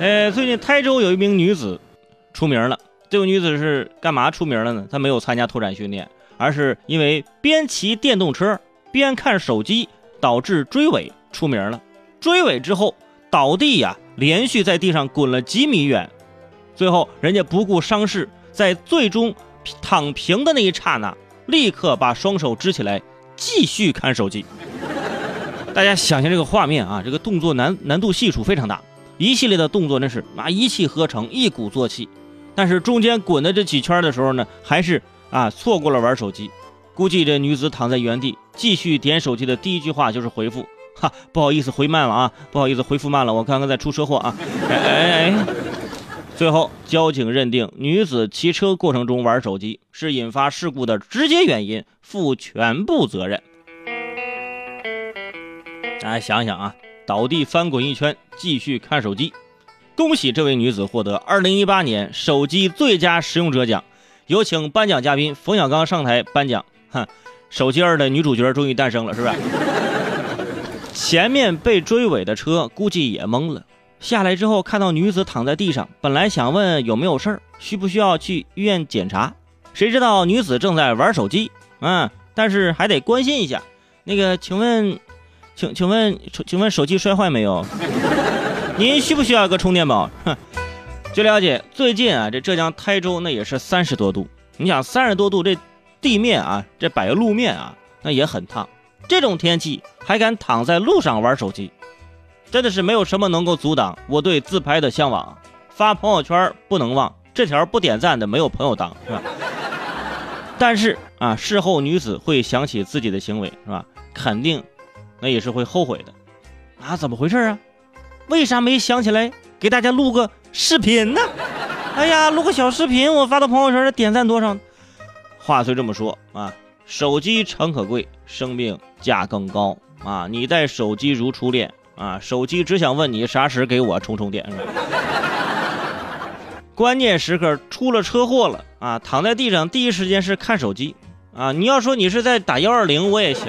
呃，最近台州有一名女子出名了。这个女子是干嘛出名了呢？她没有参加拓展训练，而是因为边骑电动车边看手机，导致追尾出名了。追尾之后倒地呀，连续在地上滚了几米远，最后人家不顾伤势，在最终躺平的那一刹那，立刻把双手支起来，继续看手机。大家想象这个画面啊，这个动作难难度系数非常大，一系列的动作那是啊一气呵成，一鼓作气。但是中间滚的这几圈的时候呢，还是啊错过了玩手机。估计这女子躺在原地继续点手机的第一句话就是回复：哈，不好意思回慢了啊，不好意思回复慢了，我刚刚在出车祸啊。哎哎哎！最后交警认定女子骑车过程中玩手机是引发事故的直接原因，负全部责任。大家想想啊，倒地翻滚一圈，继续看手机。恭喜这位女子获得二零一八年手机最佳使用者奖。有请颁奖嘉宾冯小刚上台颁奖。哼，手机二的女主角终于诞生了，是不是？前面被追尾的车估计也懵了，下来之后看到女子躺在地上，本来想问有没有事儿，需不需要去医院检查，谁知道女子正在玩手机。嗯，但是还得关心一下。那个，请问？请请问，请问手机摔坏没有？您需不需要一个充电宝？哼，据了解，最近啊，这浙江台州那也是三十多度。你想三十多度，这地面啊，这摆个路面啊，那也很烫。这种天气还敢躺在路上玩手机，真的是没有什么能够阻挡我对自拍的向往。发朋友圈不能忘，这条不点赞的没有朋友当，是吧？但是啊，事后女子会想起自己的行为，是吧？肯定。那也是会后悔的，啊，怎么回事啊？为啥没想起来给大家录个视频呢？哎呀，录个小视频，我发到朋友圈，点赞多少？话虽这么说啊，手机诚可贵，生命价更高啊！你待手机如初恋啊，手机只想问你啥时给我充充电。关键时刻出了车祸了啊，躺在地上第一时间是看手机啊！你要说你是在打幺二零，我也行。